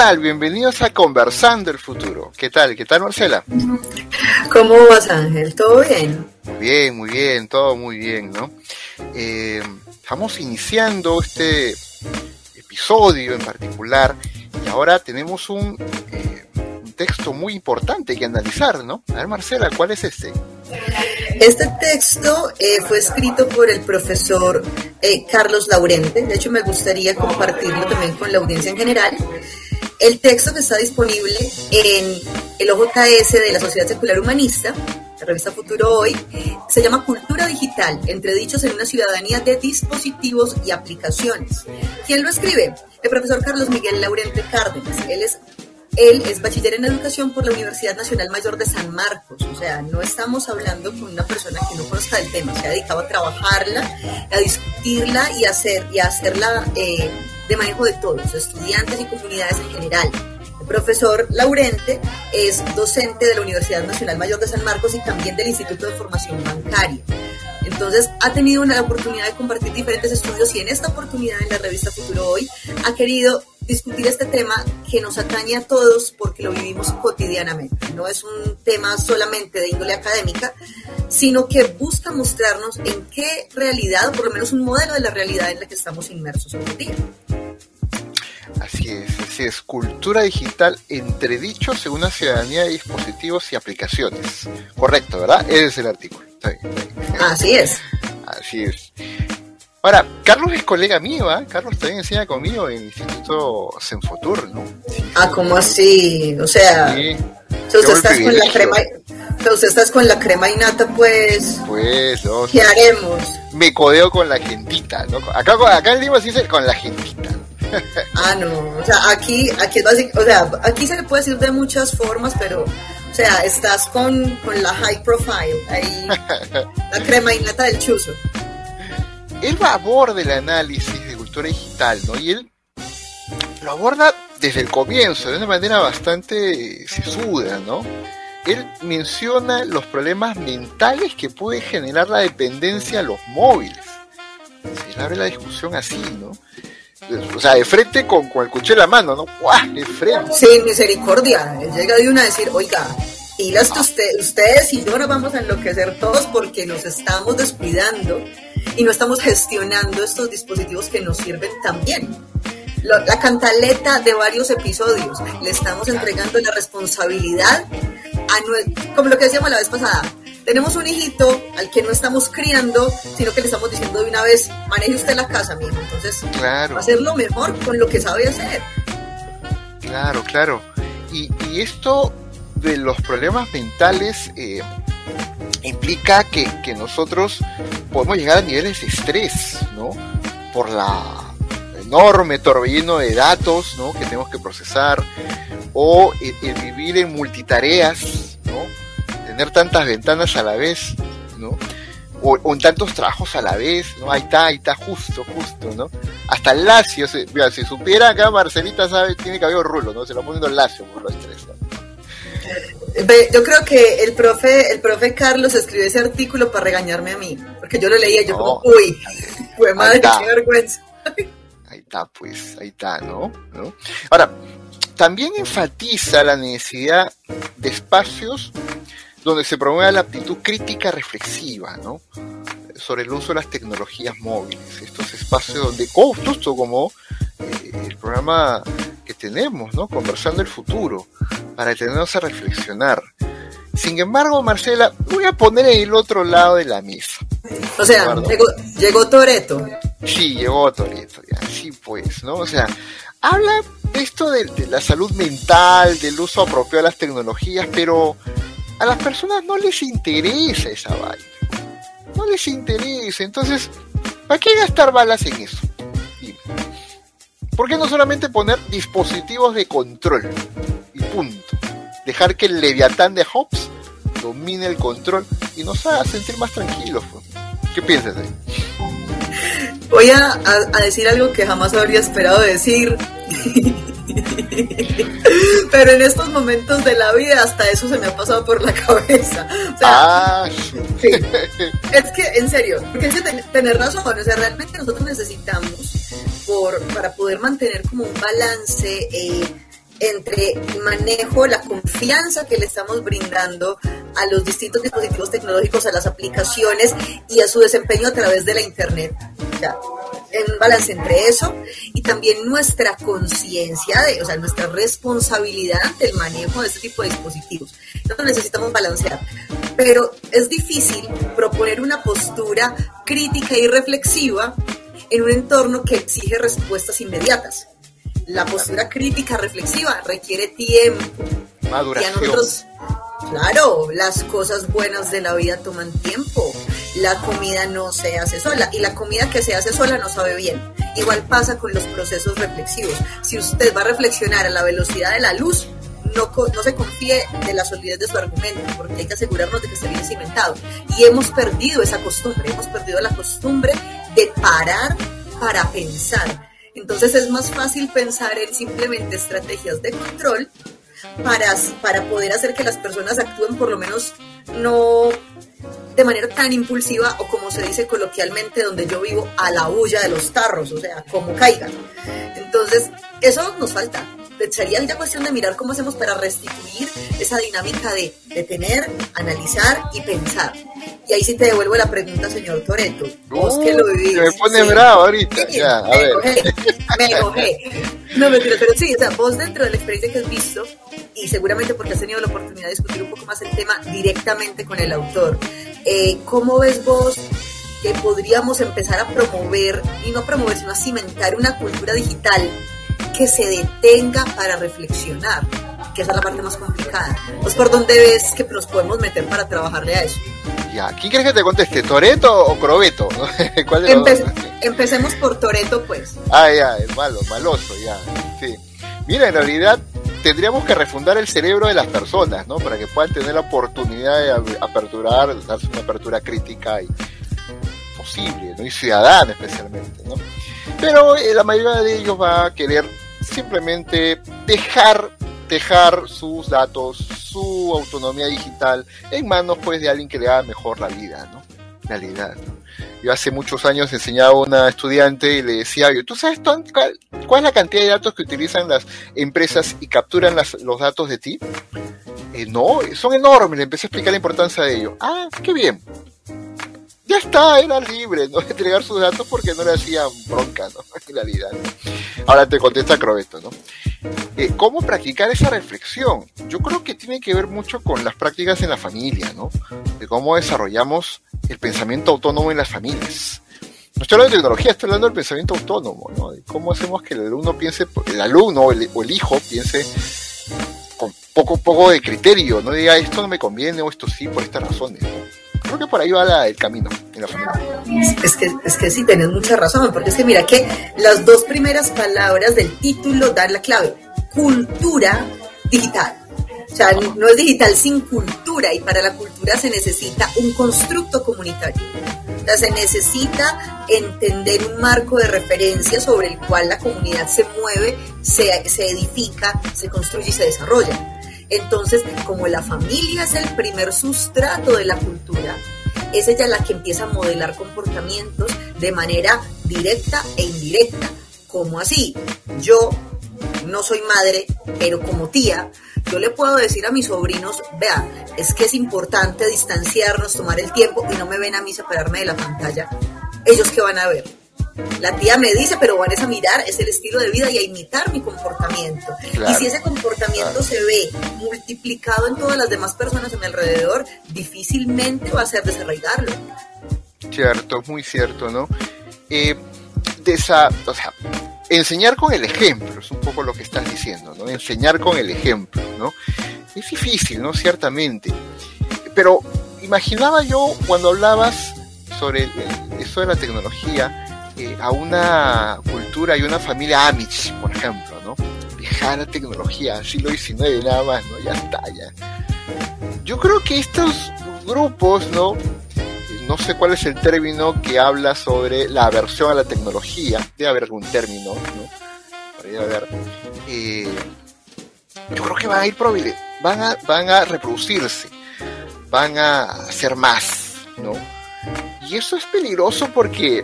tal? Bienvenidos a Conversando el Futuro. ¿Qué tal? ¿Qué tal, Marcela? ¿Cómo vas, Ángel? ¿Todo bien? Muy bien, muy bien, todo muy bien, ¿no? Eh, estamos iniciando este episodio en particular y ahora tenemos un, eh, un texto muy importante que analizar, ¿no? A ver, Marcela, ¿cuál es este? Este texto eh, fue escrito por el profesor eh, Carlos Laurente. De hecho, me gustaría compartirlo también con la audiencia en general. El texto que está disponible en el OJS de la Sociedad Secular Humanista, la revista Futuro Hoy, se llama Cultura Digital, entre dichos en una ciudadanía de dispositivos y aplicaciones. ¿Quién lo escribe? El profesor Carlos Miguel Laurente Cárdenas. Él es él es bachiller en educación por la Universidad Nacional Mayor de San Marcos, o sea, no estamos hablando con una persona que no conozca el tema, se ha dedicado a trabajarla, a discutirla y, hacer, y a hacerla eh, de manejo de todos, estudiantes y comunidades en general. El profesor Laurente es docente de la Universidad Nacional Mayor de San Marcos y también del Instituto de Formación Bancaria. Entonces ha tenido una oportunidad de compartir diferentes estudios y en esta oportunidad en la revista Futuro Hoy ha querido discutir este tema que nos atañe a todos porque lo vivimos cotidianamente. No es un tema solamente de índole académica, sino que busca mostrarnos en qué realidad, o por lo menos un modelo de la realidad en la que estamos inmersos hoy en día. Así es, así es. Cultura digital entre dichos según una ciudadanía de dispositivos y aplicaciones. Correcto, ¿verdad? Ese es el artículo. Está bien, está bien. Así es. Así es. Ahora, Carlos es colega mío, ¿ah? Carlos también enseña conmigo en el Instituto Senfotur, ¿no? Sí, Ah, ¿cómo así? O sea, sí. el estás con la crema, estás con la crema y nata, pues, Pues, no, ¿qué haremos? me codeo con la gentita, ¿no? Acá, acá en Lima se dice con la gentita. Ah, no, o sea, aquí, aquí es o sea, aquí se le puede decir de muchas formas, pero, o sea, estás con, con la high profile, ahí, la crema y nata del chuzo. Él va a aborda el análisis de cultura digital, ¿no? Y él lo aborda desde el comienzo, de una manera bastante sesuda, ¿no? Él menciona los problemas mentales que puede generar la dependencia a los móviles. Se abre la discusión así, ¿no? O sea, de frente con, con el cuchillo en la mano, ¿no? ¡Guau! De frente. Sin misericordia, él llega de una a decir, oiga, pilas que usted, ustedes y yo nos vamos a enloquecer todos porque nos estamos descuidando y no estamos gestionando estos dispositivos que nos sirven también. Lo- La cantaleta de varios episodios, le estamos entregando la responsabilidad a como lo que decíamos la vez pasada. Tenemos un hijito al que no estamos criando, sino que le estamos diciendo de una vez, maneje usted la casa, mijo. Entonces, Claro. hacerlo mejor con lo que sabe hacer. Claro, claro. Y, y esto de los problemas mentales eh, implica que, que nosotros podemos llegar a niveles de estrés, ¿no? Por la enorme torbellino de datos, ¿no? Que tenemos que procesar, o el, el vivir en multitareas. Tener tantas ventanas a la vez, ¿no? O, o en tantos trabajos a la vez, ¿no? Ahí está, ahí está, justo, justo, ¿no? Hasta el lacio, se- mira, si supiera acá Marcelita sabe, tiene cabello rulo, ¿no? Se lo poniendo el lacio por los estrés. ¿no? Ve, Yo creo que el profe, el profe Carlos escribió ese artículo para regañarme a mí, porque yo lo leía yo No. como, uy, fue madre, qué vergüenza. Ahí está, pues, ahí está, ¿no? ¿no? Ahora, también enfatiza la necesidad de espacios donde se promueva la aptitud crítica reflexiva, ¿no? Sobre el uso de las tecnologías móviles. Estos espacios donde, oh, justo como eh, el programa que tenemos, ¿no? Conversando el futuro, para tenernos a reflexionar. Sin embargo, Marcela, voy a poner en el otro lado de la mesa. O sea, llegó, llegó Toreto. Sí, llegó Toreto, ya, sí pues, ¿no? O sea, habla de esto de, de la salud mental, del uso apropiado de las tecnologías, pero a las personas no les interesa esa vaina. No les interesa, entonces, ¿para qué gastar balas en eso? ¿Por qué no solamente poner dispositivos de control? Y punto. Dejar que el leviatán de Hobbes domine el control y nos haga sentir más tranquilos. pues. ¿Qué piensas ahí? Voy a decir algo que jamás habría esperado decir. Pero en estos momentos de la vida hasta eso se me ha pasado por la cabeza. O sea, Ah, sí. Es que, en serio, porque es que ten- tener razón, o sea, realmente nosotros necesitamos, por, para poder mantener como un balance eh, entre el manejo, la confianza que le estamos brindando a los distintos dispositivos tecnológicos, a las aplicaciones y a su desempeño a través de la Internet. Ya, en un balance entre eso y también nuestra conciencia, o sea, nuestra responsabilidad ante el manejo de este tipo de dispositivos. Entonces necesitamos balancear. Pero es difícil proponer una postura crítica y reflexiva en un entorno que exige respuestas inmediatas. La postura crítica reflexiva requiere tiempo. Maduración. Y a nosotros, claro, las cosas buenas de la vida toman tiempo. La comida no se hace sola y la comida que se hace sola no sabe bien. Igual pasa con los procesos reflexivos. Si usted va a reflexionar a la velocidad de la luz, no, no, se confíe de la solidez de su argumento, porque hay que asegurarnos de que esté bien cimentado. Y hemos perdido esa costumbre, hemos perdido la costumbre de parar para pensar. Entonces es más fácil pensar en simplemente estrategias de control para, para poder hacer que las personas actúen por lo menos no de manera tan impulsiva o como se dice coloquialmente donde yo vivo, a la huya de los tarros, o sea, como caigan. Entonces, eso nos falta sería ya cuestión de mirar cómo hacemos para restituir esa dinámica de detener, analizar y pensar. Y ahí sí te devuelvo la pregunta, señor Toreto. Vos que lo vivís. me pone bravo ahorita. ya, a me ver. me enojé. No, mentira, pero sí, o sea, vos dentro de la experiencia que has visto, y seguramente porque has tenido la oportunidad de discutir un poco más el tema directamente con el autor, eh, ¿cómo ves vos que podríamos empezar a promover, y no promover, sino a cimentar una cultura digital que se detenga para reflexionar, que esa es la parte más complicada. Pues por dónde ves que nos podemos meter para trabajarle a eso. Ya, ¿quién quieres que te conteste? ¿Toreto o Crobeto? ¿Cuál de Empe empecemos por Toreto, pues. Ah, ya, el malo, maloso, ya. Sí. Mira, en realidad tendríamos que refundar el cerebro de las personas, ¿no? Para que puedan tener la oportunidad de aperturar, darse una apertura crítica y posible, ¿no? Y ciudadana especialmente, ¿no? Pero eh, la mayoría de ellos va a querer simplemente dejar dejar sus datos, su autonomía digital en manos pues de alguien que le haga mejor la vida, ¿no? Realidad, ¿no? Yo hace muchos años enseñaba a una estudiante y le decía, ¿tú sabes cuál, cuál es la cantidad de datos que utilizan las empresas y capturan las, los datos de ti? Eh, no, son enormes, le empecé a explicar la importancia de ello. Ah, qué bien ya está, era libre, ¿no? Entregar sus datos porque no le hacían bronca, ¿no? En realidad. Ahora te contesta Crobeto, ¿no? Eh, ¿Cómo practicar esa reflexión? Yo creo que tiene que ver mucho con las prácticas en la familia, ¿no? De cómo desarrollamos el pensamiento autónomo en las familias. No estoy hablando de tecnología, estoy hablando del pensamiento autónomo, ¿no? De cómo hacemos que el alumno piense, el alumno o el, hijo piense con poco, poco de criterio, no diga esto no me conviene o esto sí por estas razones, ¿no? Creo que por ahí va la, el camino la Es que, es que sí, tenés mucha razón, porque es que mira que las dos primeras palabras del título dan la clave. Cultura digital. O sea, no es digital sin cultura y para la cultura se necesita un constructo comunitario. O sea, se necesita entender un marco de referencia sobre el cual la comunidad se mueve, se, se edifica, se construye y se desarrolla. Entonces, como la familia es el primer sustrato de la cultura, es ella la que empieza a modelar comportamientos de manera directa e indirecta. ¿Cómo así? Yo no soy madre, pero como tía, yo le puedo decir a mis sobrinos, vea, es que es importante distanciarnos, tomar el tiempo y no me ven a mí separarme de la pantalla. Ellos que van a ver, la tía me dice, pero van a mirar, es el estilo de vida y a imitar mi comportamiento. y si ese comportamiento se ve multiplicado en todas las demás personas a mi alrededor, difícilmente va a ser desarraigarlo. Cierto, muy cierto, ¿no? Eh, de esa, o sea, enseñar con el ejemplo, es un poco lo que estás diciendo, ¿no? Enseñar con el ejemplo, ¿no? Es difícil, ¿no? Ciertamente. Pero imaginaba yo cuando hablabas sobre eso de la tecnología, a una cultura y una familia Amish, por ejemplo, ¿no? Dejar la tecnología, siglo XIX nada más, ¿no? Ya está, ya. Yo creo que estos grupos, ¿no? No sé cuál es el término que habla sobre la aversión a la tecnología. Debe haber algún término, ¿no? Debe haber. Eh, yo creo que van a ir van a, van a reproducirse, van a hacer más, ¿no? Y eso es peligroso porque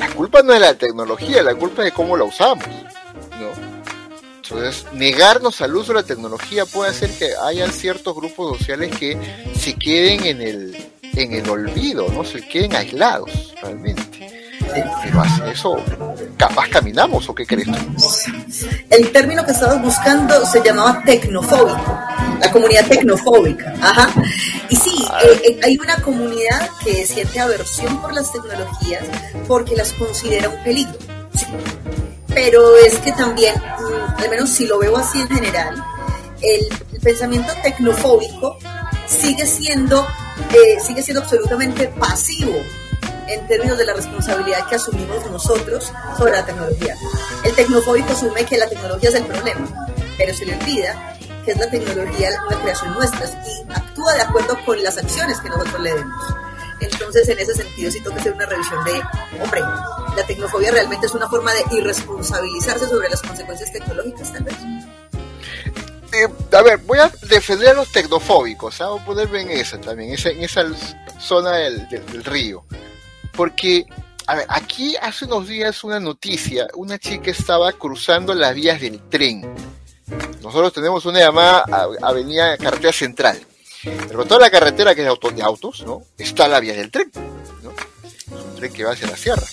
la culpa no es la tecnología, la culpa es de cómo la usamos, ¿no? Entonces, negarnos al uso de la tecnología puede hacer que haya ciertos grupos sociales que se queden en el, en el olvido, ¿no? Se queden aislados, realmente. Pero eso, capaz caminamos, ¿o qué crees tú? El término que estabas buscando se llamaba tecnofóbico, la comunidad tecnofóbica. Ajá. Y sí. Eh, eh, hay una comunidad que siente aversión por las tecnologías porque las considera un peligro. Pero es que también, mm, al menos si lo veo así en general, el, pensamiento tecnofóbico sigue siendo, eh, sigue siendo absolutamente pasivo en términos de la responsabilidad que asumimos nosotros sobre la tecnología. El tecnofóbico asume que la tecnología es el problema, pero se le olvida que es la tecnología una creación nuestra y actúa de acuerdo con las acciones que nosotros le demos. Entonces, en ese sentido, sí toca hacer una revisión de, hombre, la tecnofobia realmente es una forma de irresponsabilizarse sobre las consecuencias tecnológicas, tal vez. Eh, a ver, voy a defender a los tecnofóbicos, ¿ah? voy a ponerme en esa también, en esa zona del, del río. Porque, a ver, aquí hace unos días una noticia, una chica estaba cruzando las vías del tren. Nosotros tenemos una llamada Avenida Carretera Central. Pero toda la carretera que es de autos, de autos, ¿no? Está la vía del tren, ¿no? Es un tren que va hacia la sierra.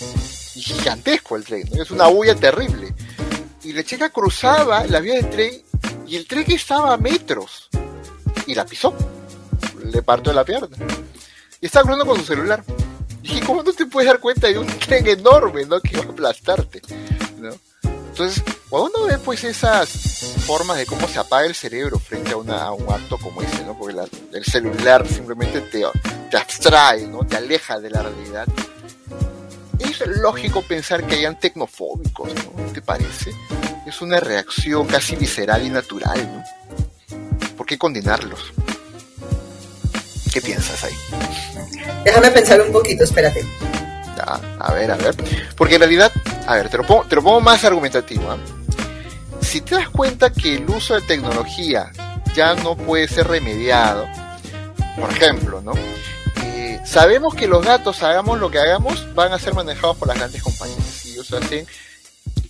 Y gigantesco el tren. Es una bulla terrible. Y la chica cruzaba la vía del tren y el tren estaba a metros. Y la pisó. Le partió la pierna. Y estaba cruzando con su celular. Y cómo no te puedes dar cuenta de un tren enorme, ¿no? Que va a aplastarte. Entonces, cuando uno ve pues esas formas de cómo se apaga el cerebro frente a, un acto como ese, ¿no? Porque el celular simplemente te, te abstrae, ¿no? Te aleja de la realidad. Es lógico pensar que hayan tecnofóbicos, ¿no? ¿Te parece? Es una reacción casi visceral y natural, ¿no? ¿Por qué condenarlos? ¿Qué piensas ahí? Déjame pensar un poquito, espérate. A ver, a ver. Porque en realidad, a ver, te lo pongo, te lo pongo más argumentativo. ¿eh? Si te das cuenta que el uso de tecnología ya no puede ser remediado, por ejemplo, ¿no? Eh, sabemos que los datos, hagamos lo que hagamos, van a ser manejados por las grandes compañías. Y ellos hacen,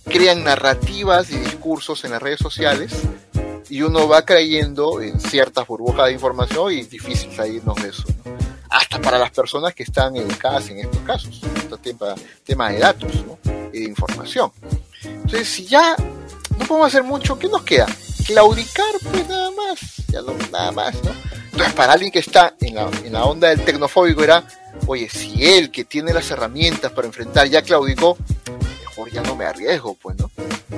crean narrativas y discursos en las redes sociales y uno va creyendo en ciertas burbujas de información y es difícil salirnos de eso. Hasta para las personas que están educadas en estos casos, este tema, tema de datos y de información. Entonces, si ya no podemos hacer mucho, ¿qué nos queda? Claudicar, pues nada más, ya nada más, ¿no? Entonces, para alguien que está en la, en la onda del tecnofóbico era, oye, si él que tiene las herramientas para enfrentar ya claudicó, mejor ya no me arriesgo, pues, ¿no?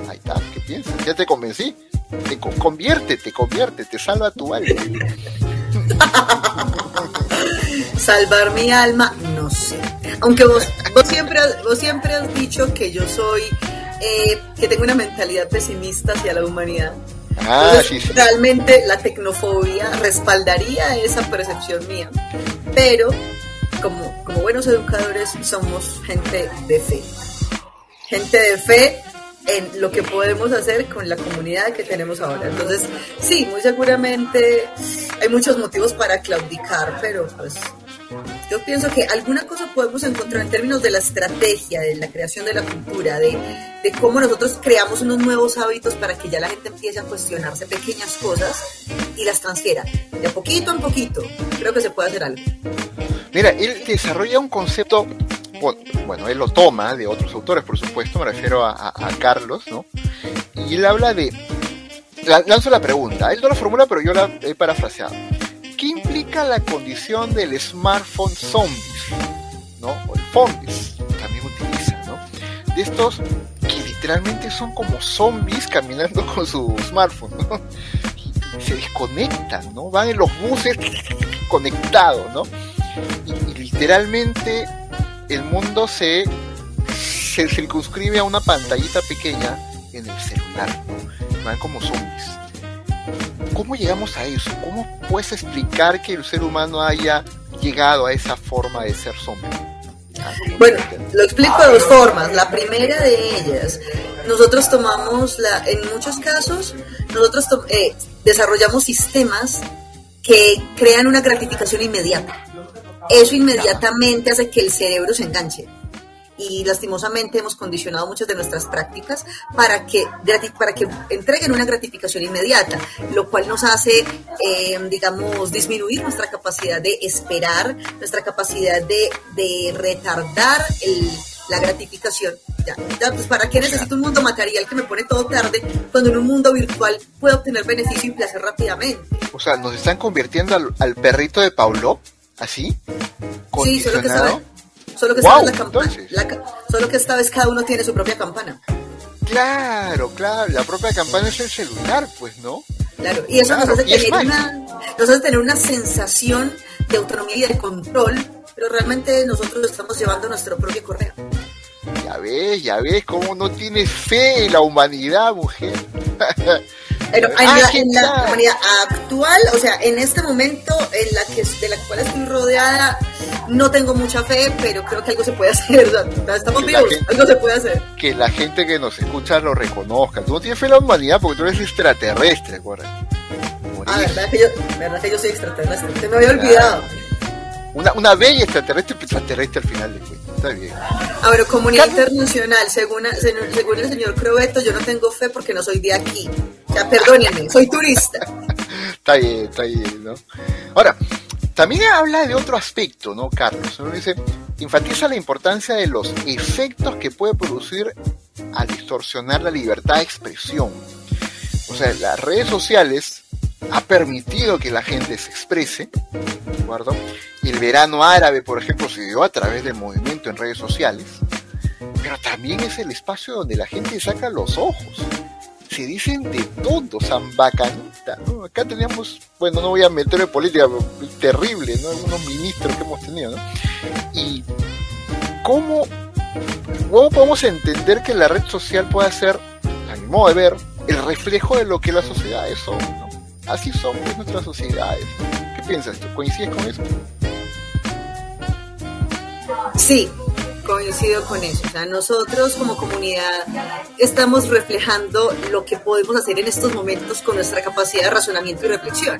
Ahí está, ¿qué piensas? Ya te convencí te conviértete, conviértete, salva tu alma. Salvar mi alma, no sé. Aunque vos, vos, siempre, vos siempre has dicho que yo soy, eh, que tengo una mentalidad pesimista hacia la humanidad. Ah, sí, sí. Realmente la tecnofobia respaldaría esa percepción mía. Pero como, como buenos educadores somos gente de fe. Gente de fe en lo que podemos hacer con la comunidad que tenemos ahora. Entonces, sí, muy seguramente hay muchos motivos para claudicar, pero pues yo pienso que alguna cosa podemos encontrar en términos de la estrategia, de la creación de la cultura, de, cómo nosotros creamos unos nuevos hábitos para que ya la gente empiece a cuestionarse pequeñas cosas y las transfiera. De poquito en poquito, creo que se puede hacer algo. Mira, él desarrolla un concepto bueno, él lo toma de otros autores, por supuesto, me refiero a, Carlos, ¿no? Y él habla de, lanzo la pregunta, él no la formula, pero yo la he parafraseado. ¿Qué implica la condición del smartphone zombies? ¿No? O el zombies, también utiliza, ¿no? De estos que literalmente son como zombies caminando con su smartphone, ¿no? Se desconectan, ¿no? Van en los buses conectados, ¿no? y literalmente el mundo se, se circunscribe a una pantallita pequeña en el celular, van como zombies. ¿Cómo llegamos a eso? ¿Cómo puedes explicar que el ser humano haya llegado a esa forma de ser zombie? Bueno, lo explico de dos formas. La primera de ellas, nosotros tomamos, la, en muchos casos, nosotros eh, desarrollamos sistemas que crean una gratificación inmediata eso inmediatamente hace que el cerebro se enganche. Y lastimosamente hemos condicionado muchas de nuestras prácticas para que, para que entreguen una gratificación inmediata, lo cual nos hace, eh, digamos, disminuir nuestra capacidad de esperar, nuestra capacidad de, de retardar el, la gratificación. Ya, pues ¿para qué necesito un mundo material que me pone todo tarde cuando en un mundo virtual puedo obtener beneficio y placer rápidamente? O sea, nos están convirtiendo al, perrito de Paulo, así. Sí, solo que esta solo que, esta la solo que esta vez cada uno tiene su propia campana. Claro, claro, la propia campana es el celular, pues, ¿no? Claro, y eso nos, hace tener una, nos hace tener una sensación de autonomía y de control, pero realmente nosotros estamos llevando nuestro propio correo. Ya ves, ya ves cómo no tienes fe en la humanidad, mujer. Pero en la, humanidad actual, o sea, en este momento en la que de la cual estoy rodeada, no tengo mucha fe, pero creo que algo se puede hacer. estamos vivos, algo se puede hacer. Que la gente que nos escucha lo reconozca. Tú no tienes fe en la humanidad porque tú eres extraterrestre, acuérdate. Ah, ¿verdad que, yo, verdad que yo soy extraterrestre. Te me había olvidado. Una, una bella extraterrestre, extraterrestre al final de cuentas. Está bien. Ahora, comunidad internacional, según, según el señor Crobeto, yo no tengo fe porque no soy de aquí. Ya, perdónenme, soy turista. está bien, está bien, ¿no? Ahora, también habla de otro aspecto, ¿no, Carlos? Uno dice, enfatiza la importancia de los efectos que puede producir al distorsionar la libertad de expresión. O sea, las redes sociales ha permitido que la gente se exprese, ¿de acuerdo? El verano árabe, por ejemplo, se dio a través del movimiento en redes sociales, pero también es el espacio donde la gente saca los ojos. Se dicen de todo, San Bacanita, ¿no? Acá teníamos, bueno, no voy a meter en política, pero terrible, ¿no? Algunos ministros que hemos tenido, ¿no? Y cómo, cómo podemos entender que la red social puede ser, a mi modo de ver, el reflejo de lo que las sociedades son, ¿no? Así son pues, nuestras sociedades. ¿Qué piensas tú? ¿Coincides con eso? Sí, coincido con eso. O sea, nosotros como comunidad estamos reflejando lo que podemos hacer en estos momentos con nuestra capacidad de razonamiento y reflexión.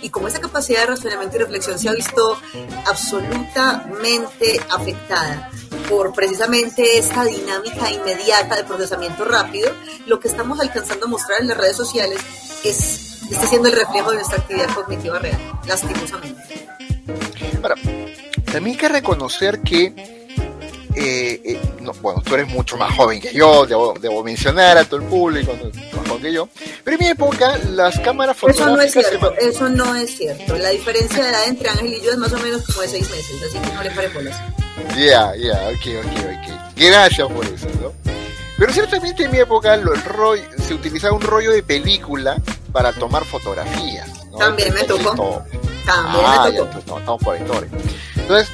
Y como esa capacidad de razonamiento y reflexión se ha visto absolutamente afectada por precisamente esta dinámica inmediata de procesamiento rápido, lo que estamos alcanzando a mostrar en las redes sociales es está siendo el reflejo de nuestra actividad cognitiva real, lastimosamente. Ahora, también hay que reconocer que eh, eh, bueno, tú eres mucho más joven que yo, debo, mencionar a todo el público, más joven que yo, pero en mi época las cámaras fotográficas... Eso no es cierto, eso no es cierto. La diferencia de edad entre Ángel y yo es más o menos como de seis meses, así que no le pare bolas. Ya, ya, ok, ok, ok. Gracias por eso, ¿no? Pero ciertamente en mi época el rollo, se utilizaba un rollo de película para tomar fotografías. También me tocó. También me ah, tocó. estamos por historia. Entonces,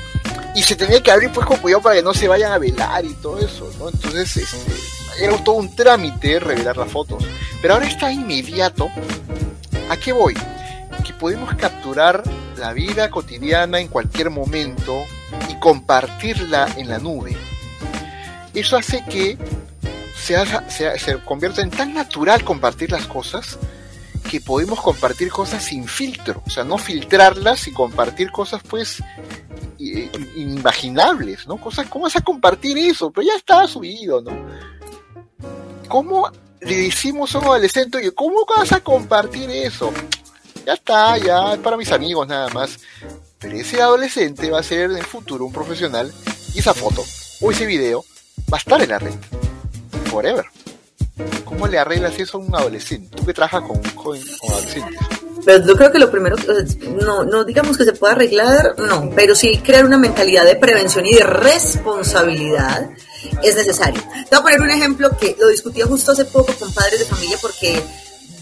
y se tenía que abrir pues con cuidado para que no se vayan a velar y todo eso, ¿no? Entonces, este, era todo un trámite revelar las fotos. Pero ahora está inmediato. ¿A qué voy? Que podemos capturar la vida cotidiana en cualquier momento y compartirla en la nube. Eso hace que se, se, se convierta en tan natural compartir las cosas que podemos compartir cosas sin filtro, o sea, no filtrarlas y compartir cosas pues inimaginables, ¿no? Cosas, ¿cómo vas a compartir eso? Pero ya está subido, ¿no? ¿Cómo le decimos a un adolescente, oye, ¿cómo vas a compartir eso? Ya está, ya es para mis amigos nada más. Pero ese adolescente va a ser en el futuro un profesional y esa foto o ese video va a estar en la red. Forever. ¿Cómo le arreglas eso a un adolescente? Tú que trabajas con, con, con adolescentes. Pero yo creo que lo primero, no, no digamos que se pueda arreglar, no, pero sí crear una mentalidad de prevención y de responsabilidad es necesario. Te voy a poner un ejemplo que lo discutía justo hace poco con padres de familia porque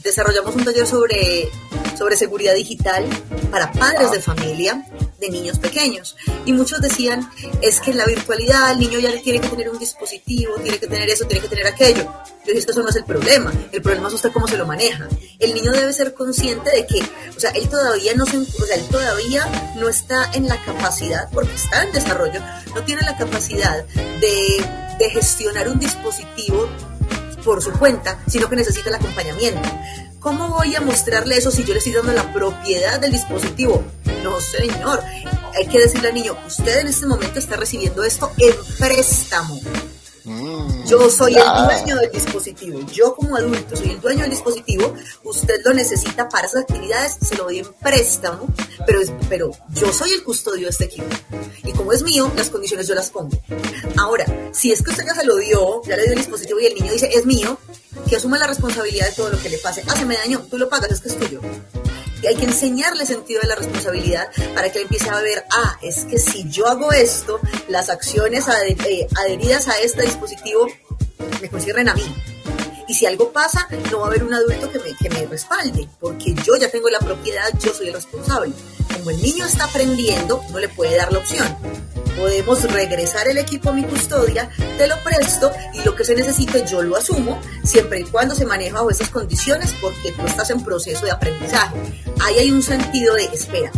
desarrollamos un taller sobre, sobre seguridad digital para padres de familia de niños pequeños. Y muchos decían, es que en la virtualidad el niño ya tiene que tener un dispositivo, tiene que tener eso, tiene que tener aquello. Yo dije, eso no es el problema, el problema es usted cómo se lo maneja. El niño debe ser consciente de que, o sea, él todavía no, se, o sea, él todavía no está en la capacidad, porque está en desarrollo, no tiene la capacidad de, de gestionar un dispositivo por su cuenta, sino que necesita el acompañamiento. ¿Cómo voy a mostrarle eso si yo le estoy dando la propiedad del dispositivo? No, señor. hay que decirle al niño, usted en este momento está recibiendo esto en préstamo. Mm, yo soy el dueño del dispositivo. Yo como adulto soy el dueño del dispositivo. Usted lo necesita para esas actividades, se lo doy en préstamo, pero, pero yo soy el custodio de este equipo. Y como es mío, las condiciones yo las pongo. Ahora, si es que usted ya se lo dio, ya le dio el dispositivo y el niño dice, es mío, que asuma la responsabilidad de todo lo que le pase. Ah, se me dañó, tú lo pagas, es que es tuyo hay que enseñarle sentido de la responsabilidad para que empiece a ver, ah, es que si yo hago esto, las acciones eh, adheridas a este dispositivo me concierren a mí. Y si algo pasa, no va a haber un adulto que me, que me respalde, porque yo ya tengo la propiedad, yo soy el responsable. Como el niño está aprendiendo, no le puede dar la opción podemos regresar el equipo a mi custodia, te lo presto y lo que se necesite yo lo asumo, siempre y cuando se maneja bajo esas condiciones porque tú estás en proceso de aprendizaje. Ahí hay un sentido de espera,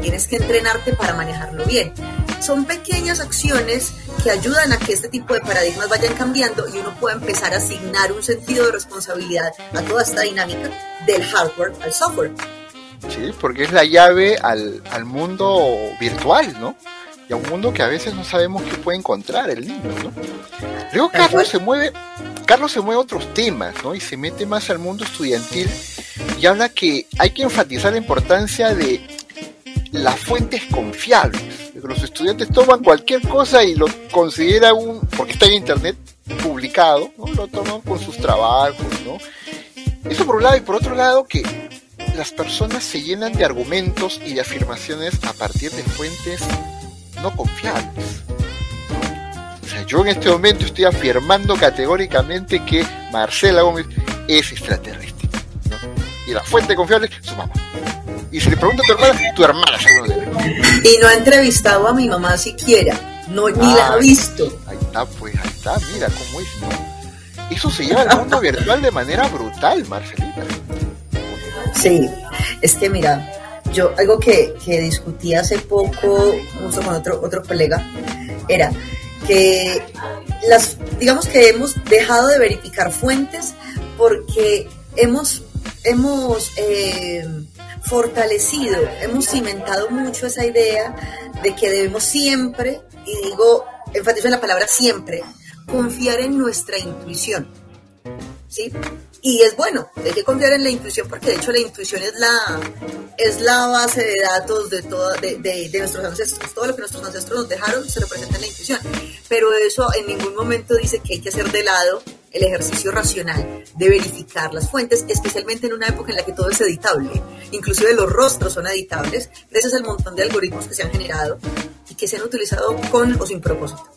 tienes que entrenarte para manejarlo bien. Son pequeñas acciones que ayudan a que este tipo de paradigmas vayan cambiando y uno pueda empezar a asignar un sentido de responsabilidad a toda esta dinámica del hardware al software. Sí, porque es la llave al, al mundo virtual, ¿no? Y a un mundo que a veces no sabemos qué puede encontrar el niño, ¿no? Luego Carlos se mueve, Carlos se mueve a otros temas, ¿no? Y se mete más al mundo estudiantil y habla que hay que enfatizar la importancia de las fuentes confiables. Los estudiantes toman cualquier cosa y lo consideran un, porque está en internet publicado, ¿no? Lo toman con sus trabajos, ¿no? Eso por un lado y por otro lado que las personas se llenan de argumentos y de afirmaciones a partir de fuentes no confiables. O sea, yo en este momento estoy afirmando categóricamente que Marcela Gómez es extraterrestre. Y la fuente confiable es su mamá. Y si le pregunta a tu hermana, tu hermana Y no ha entrevistado a mi mamá siquiera. No, ni la ha visto. Ahí está, pues, ahí está, mira cómo es, Eso se lleva al mundo virtual de manera brutal, Marcelita. Sí, es que mira, yo algo que, que discutí hace poco justo con otro, otro colega era que las, digamos que hemos dejado de verificar fuentes porque hemos, hemos eh, fortalecido, hemos cimentado mucho esa idea de que debemos siempre, y digo, enfatizo en la palabra siempre, confiar en nuestra intuición. ¿Sí? Y es bueno, hay que confiar en la intuición porque de hecho la intuición es la, es la base de datos de, todo, de, de, nuestros ancestros. Todo lo que nuestros ancestros nos dejaron se representa en la intuición. Pero eso en ningún momento dice que hay que hacer de lado el ejercicio racional de verificar las fuentes, especialmente en una época en la que todo es editable. Inclusive los rostros son editables gracias al montón de algoritmos que se han generado y que se han utilizado con o sin propósito.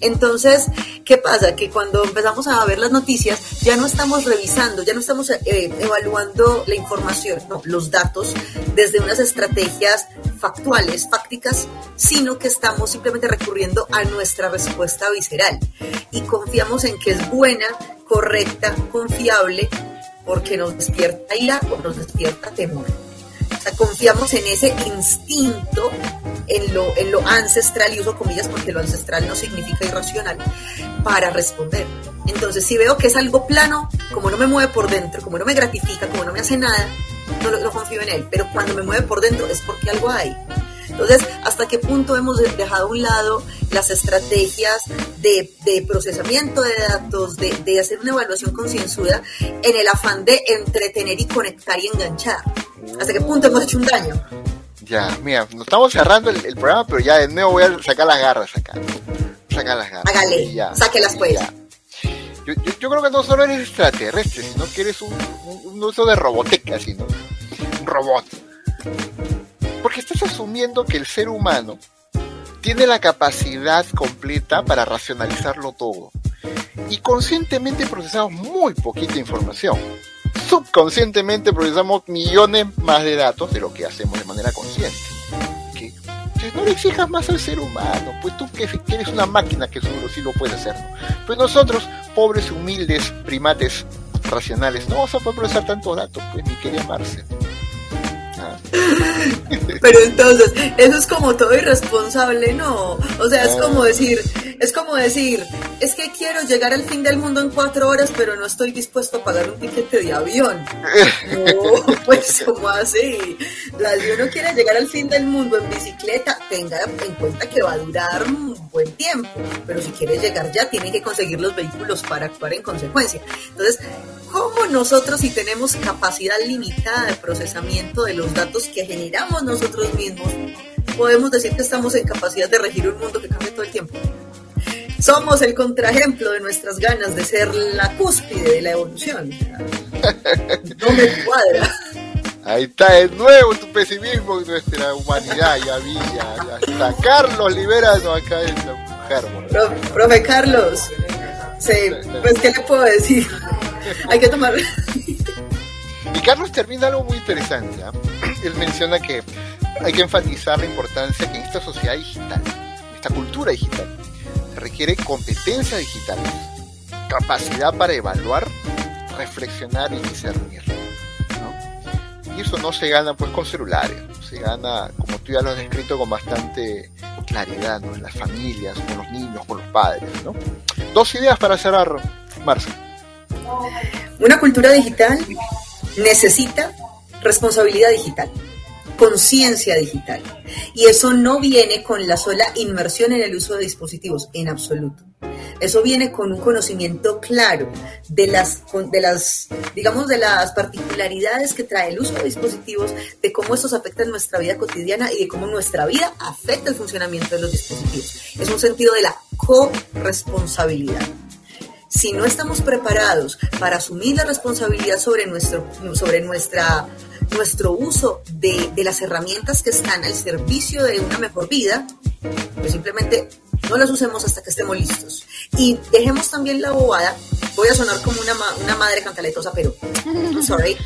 Entonces, ¿qué pasa? Que cuando empezamos a ver las noticias, ya no estamos revisando, ya no estamos eh, evaluando la información, no, los datos desde unas estrategias factuales, fácticas, sino que estamos simplemente recurriendo a nuestra respuesta visceral y confiamos en que es buena, correcta, confiable, porque nos despierta ira o nos despierta temor. O sea, confiamos en ese instinto en lo, en lo ancestral, y uso comillas porque lo ancestral no significa irracional, para responder. Entonces, si veo que es algo plano, como no me mueve por dentro, como no me gratifica, como no me hace nada, no, no confío en él. Pero cuando me mueve por dentro es porque algo hay. Entonces, ¿hasta qué punto hemos dejado a un lado las estrategias de, de procesamiento de datos, de, de, hacer una evaluación concienzuda en el afán de entretener y conectar y enganchar? ¿Hasta qué punto hemos hecho un daño? Ya, mira, nos estamos cerrando el, programa, pero ya de nuevo voy a sacar las garras acá. Sacar las garras. Hágale, ya, sáquelas pues. Yo, yo, creo que no solo eres extraterrestre, sino que eres un, un, uso de roboteca, así, ¿no? Un robot. Porque estás asumiendo que el ser humano tiene la capacidad completa para racionalizarlo todo. Y conscientemente procesamos muy poquita información subconscientemente procesamos millones más de datos de lo que hacemos de manera consciente. Que no le exijas más al ser humano, pues tú que eres una máquina que seguro sí lo puede hacer. Pues nosotros, pobres, humildes primates racionales, no vamos a poder procesar tantos datos, pues ni quería amarse. Ah. Pero entonces, eso es como todo irresponsable, ¿no? O sea, es como decir, Es como decir, es que quiero llegar al fin del mundo en cuatro horas, pero no estoy dispuesto a pagar un tiquete de avión. No, pues como así. Si uno quiere llegar al fin del mundo en bicicleta, tenga en cuenta que va a durar un buen tiempo, pero si quiere llegar ya, tiene que conseguir los vehículos para actuar en consecuencia. Entonces, ¿cómo nosotros si tenemos capacidad limitada de procesamiento de los datos que generamos nosotros mismos, podemos decir que estamos en capacidad de regir un mundo que cambia todo el tiempo? Somos el contraejemplo de nuestras ganas de ser la cúspide de la evolución. No me cuadra. Ahí está de nuevo tu pesimismo en nuestra humanidad, ya vi, ya, está. Carlos, libéranos acá de esta mujer. profe Carlos, sí, pues ¿qué le puedo decir? Hay que tomar... Y Carlos termina algo muy interesante. ¿ah? Él menciona que hay que enfatizar la importancia que en esta sociedad digital, esta cultura digital, requiere competencia digital, capacidad para evaluar, reflexionar y discernir. Y eso no se gana pues con celulares, se gana, como tú ya lo has descrito, con bastante claridad, ¿no? En las familias, con los niños, con los padres, ¿no? Dos ideas para cerrar, Marcia. Una cultura digital necesita responsabilidad digital conciencia digital. Y eso no viene con la sola inmersión en el uso de dispositivos, en absoluto. Eso viene con un conocimiento claro de las, de las, digamos, de las particularidades que trae el uso de dispositivos, de cómo estos afectan nuestra vida cotidiana y de cómo nuestra vida afecta el funcionamiento de los dispositivos. Es un sentido de la corresponsabilidad si no estamos preparados para asumir la responsabilidad sobre, nuestro, sobre nuestra, nuestro uso de, de, las herramientas que están al servicio de una mejor vida, pues simplemente no las usemos hasta que estemos listos. Y dejemos también la bobada, voy a sonar como una, una madre cantaletosa, pero sorry.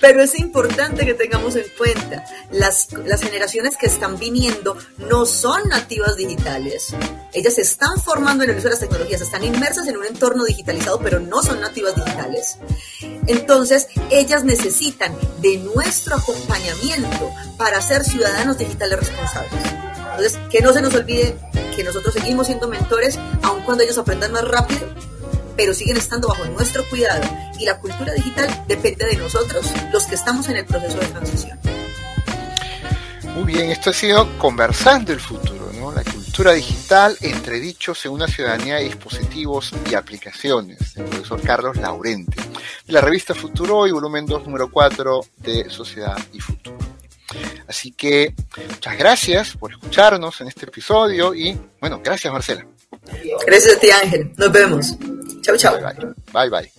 pero es importante que tengamos en cuenta, las, las generaciones que están viniendo no son nativas digitales. Ellas se están formando en el uso de las tecnologías, están inmersas en un entorno digitalizado, pero no son nativas digitales. Entonces, ellas necesitan de nuestro acompañamiento para ser ciudadanos digitales responsables. Entonces, que no se nos olvide nosotros seguimos siendo mentores, aun cuando ellos aprendan más rápido, pero siguen estando bajo nuestro cuidado. Y la cultura digital depende de nosotros, los que estamos en el proceso de transición. Muy bien, esto ha sido Conversando el Futuro, ¿no? La cultura digital entre dichos en una ciudadanía de dispositivos y aplicaciones, el profesor Carlos Laurente, de la revista Futuro y volumen 2, número 4 de Sociedad y Futuro. Así que muchas gracias por escucharnos en este episodio y bueno, gracias Marcela. Gracias a ti Ángel, nos vemos. Chau, chau. bye. bye.